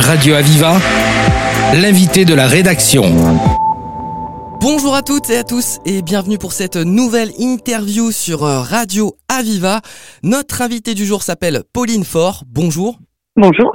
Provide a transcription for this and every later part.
Radio Aviva, l'invité de la rédaction. Bonjour à toutes et à tous et bienvenue pour cette nouvelle interview sur euh, Radio Aviva. Notre invité du jour s'appelle Pauline Faure. Bonjour. Bonjour.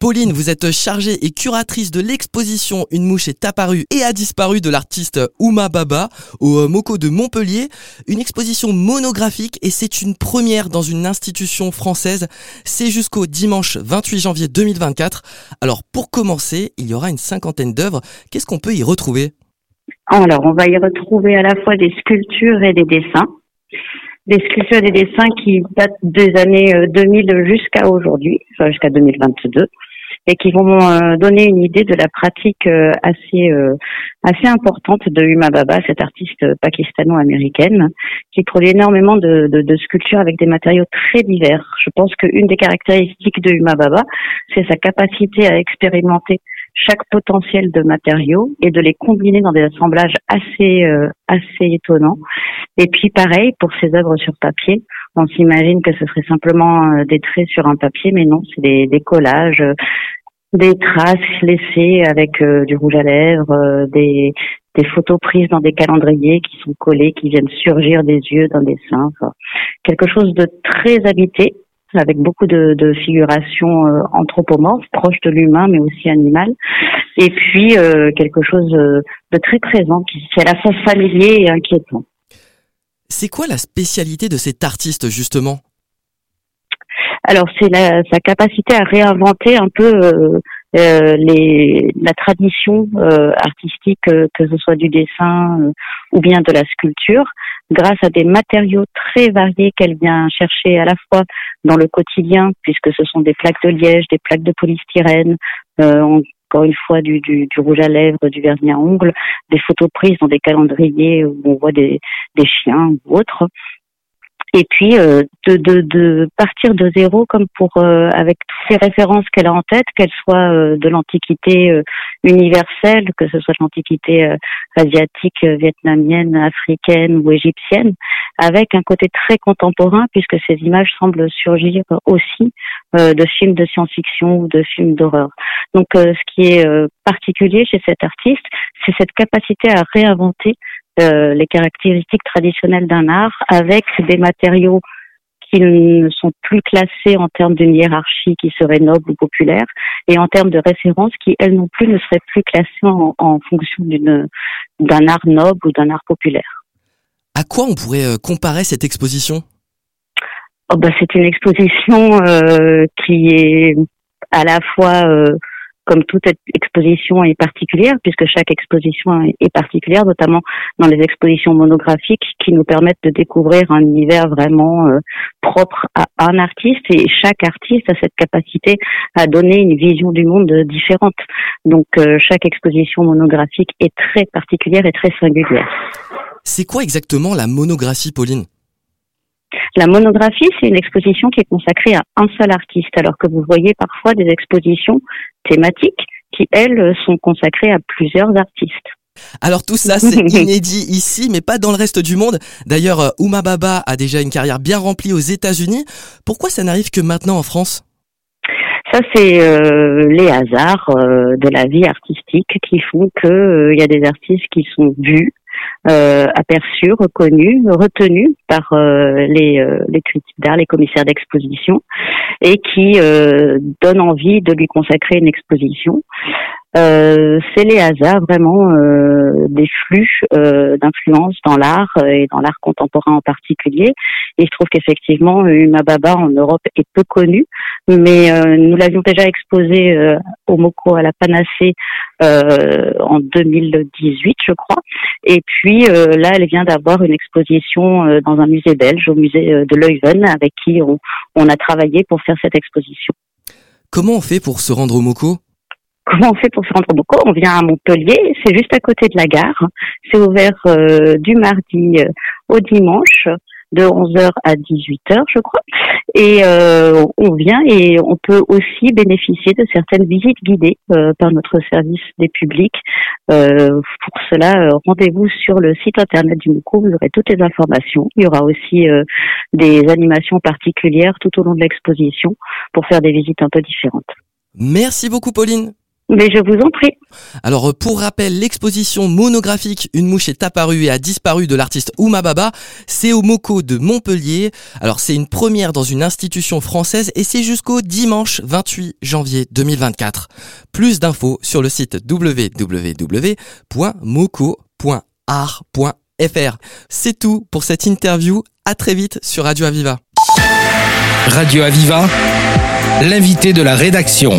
Pauline, vous êtes chargée et curatrice de l'exposition Une mouche est apparue et a disparu de l'artiste Ouma Baba au Moco de Montpellier. Une exposition monographique et c'est une première dans une institution française. C'est jusqu'au dimanche 28 janvier 2024. Alors pour commencer, il y aura une cinquantaine d'œuvres. Qu'est-ce qu'on peut y retrouver? Alors on va y retrouver à la fois des sculptures et des dessins des sculptures et des dessins qui datent des années 2000 euh, jusqu'à aujourd'hui, enfin jusqu'à 2022 et qui vont euh, donner une idée de la pratique euh, assez euh, assez importante de Huma Baba, cette artiste pakistano-américaine, qui produit énormément de, de, de, sculptures avec des matériaux très divers. Je pense qu'une des caractéristiques de Huma Baba, c'est sa capacité à expérimenter chaque potentiel de matériaux et de les combiner dans des assemblages assez assez étonnants. Et puis pareil pour ses œuvres sur papier, on s'imagine que ce serait simplement des traits sur un papier, mais non, c'est des, des collages, des traces laissées avec euh, du rouge à lèvres, euh, des, des photos prises dans des calendriers qui sont collés, qui viennent surgir des yeux d'un dessin. quelque chose de très habité, avec beaucoup de, de figurations euh, anthropomorphes, proches de l'humain, mais aussi animal. Et puis quelque chose de très présent, qui, qui est à la fois familier et inquiétant. C'est quoi la spécialité de cet artiste, justement? Alors c'est sa capacité à réinventer un peu euh, euh, les, la tradition euh, artistique, que ce soit du dessin ou bien de la sculpture, grâce à des matériaux très variés qu'elle vient chercher à la fois dans le quotidien, puisque ce sont des plaques de liège, des plaques de polystyrène, encore une fois du, du, du, rouge à lèvres, du vernis à ongles, des photos prises dans des calendriers où on voit des, des chiens ou autres et puis euh, de, de, de, partir de zéro comme pour euh, avec toutes ces références qu'elle a en tête, qu'elles soient euh, de l'antiquité universelle, que ce soit de l'antiquité asiatique, vietnamienne, africaine ou égyptienne, avec un côté très contemporain puisque ces images semblent surgir aussi de films de science-fiction ou de films d'horreur. Donc ce qui est particulier chez cet artiste, c'est cette capacité à réinventer euh, les caractéristiques traditionnelles d'un art avec des matériaux qui ne sont plus classés en termes d'une hiérarchie qui serait noble ou populaire et en termes de référence qui, elles non plus, ne seraient plus classées en, fonction d'une, d'un art noble ou d'un art populaire. À quoi on pourrait euh, comparer cette exposition? Oh bah, C'est une exposition euh, qui est à la fois comme toute exposition est particulière, puisque chaque exposition est particulière, notamment dans les expositions monographiques qui nous permettent de découvrir un univers vraiment euh, propre à un artiste. Et chaque artiste a cette capacité à donner une vision du monde différente. Donc euh, chaque exposition monographique est très particulière et très singulière. C'est quoi exactement la monographie, Pauline? La monographie, c'est une exposition qui est consacrée à un seul artiste, alors que vous voyez parfois des expositions thématiques qui, elles, sont consacrées à plusieurs artistes. Alors tout ça, c'est inédit ici, mais pas dans le reste du monde. D'ailleurs, euh, Ouma Baba a déjà une carrière bien remplie aux États-Unis. Pourquoi ça n'arrive que maintenant en France? Ça, c'est euh, les hasards euh, de la vie artistique qui font que il y a des artistes qui sont vus, euh, aperçus, reconnus, retenus par euh, les, euh, les critiques d'art, les commissaires d'exposition, et qui euh, donnent envie de lui consacrer une exposition. Euh, c'est les hasards vraiment euh, des flux euh, d'influence dans l'art et dans l'art contemporain en particulier. Et je trouve qu'effectivement, Uma Baba en Europe est peu connue, mais nous l'avions déjà exposé au Moco à la Panacée en 2018, je crois. Et puis là, elle vient d'avoir une exposition dans un musée belge, au musée de Leuven, avec qui on, on a travaillé pour faire cette exposition. Comment on fait pour se rendre au Moco Comment on fait pour se rendre au On vient à Montpellier, c'est juste à côté de la gare. C'est ouvert euh, du mardi euh, au dimanche de 11h à 18h, je crois. Et euh, on vient et on peut aussi bénéficier de certaines visites guidées par notre service des publics. pour cela, rendez-vous sur le site internet du MOCO, vous aurez toutes les informations. Il y aura aussi des animations particulières tout au long de l'exposition pour faire des visites un peu différentes. Merci beaucoup Pauline. Mais je vous en prie. Alors pour rappel, l'exposition monographique Une mouche est apparue et a disparu de l'artiste Ouma Baba, c'est au MoCo de Montpellier. Alors c'est une première dans une institution française et c'est jusqu'au dimanche 28 janvier 2024. Plus d'infos sur le site www.moco.art.fr. C'est tout pour cette interview. À très vite sur Radio Aviva. Radio Aviva, l'invité de la rédaction.